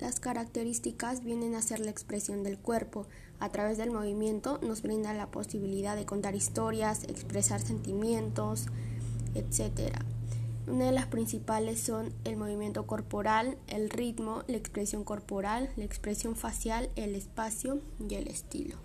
Las características vienen a ser la expresión del cuerpo. A través del movimiento nos brinda la posibilidad de contar historias, expresar sentimientos, etc. Una de las principales son el movimiento corporal, el ritmo, la expresión corporal, la expresión facial, el espacio y el estilo.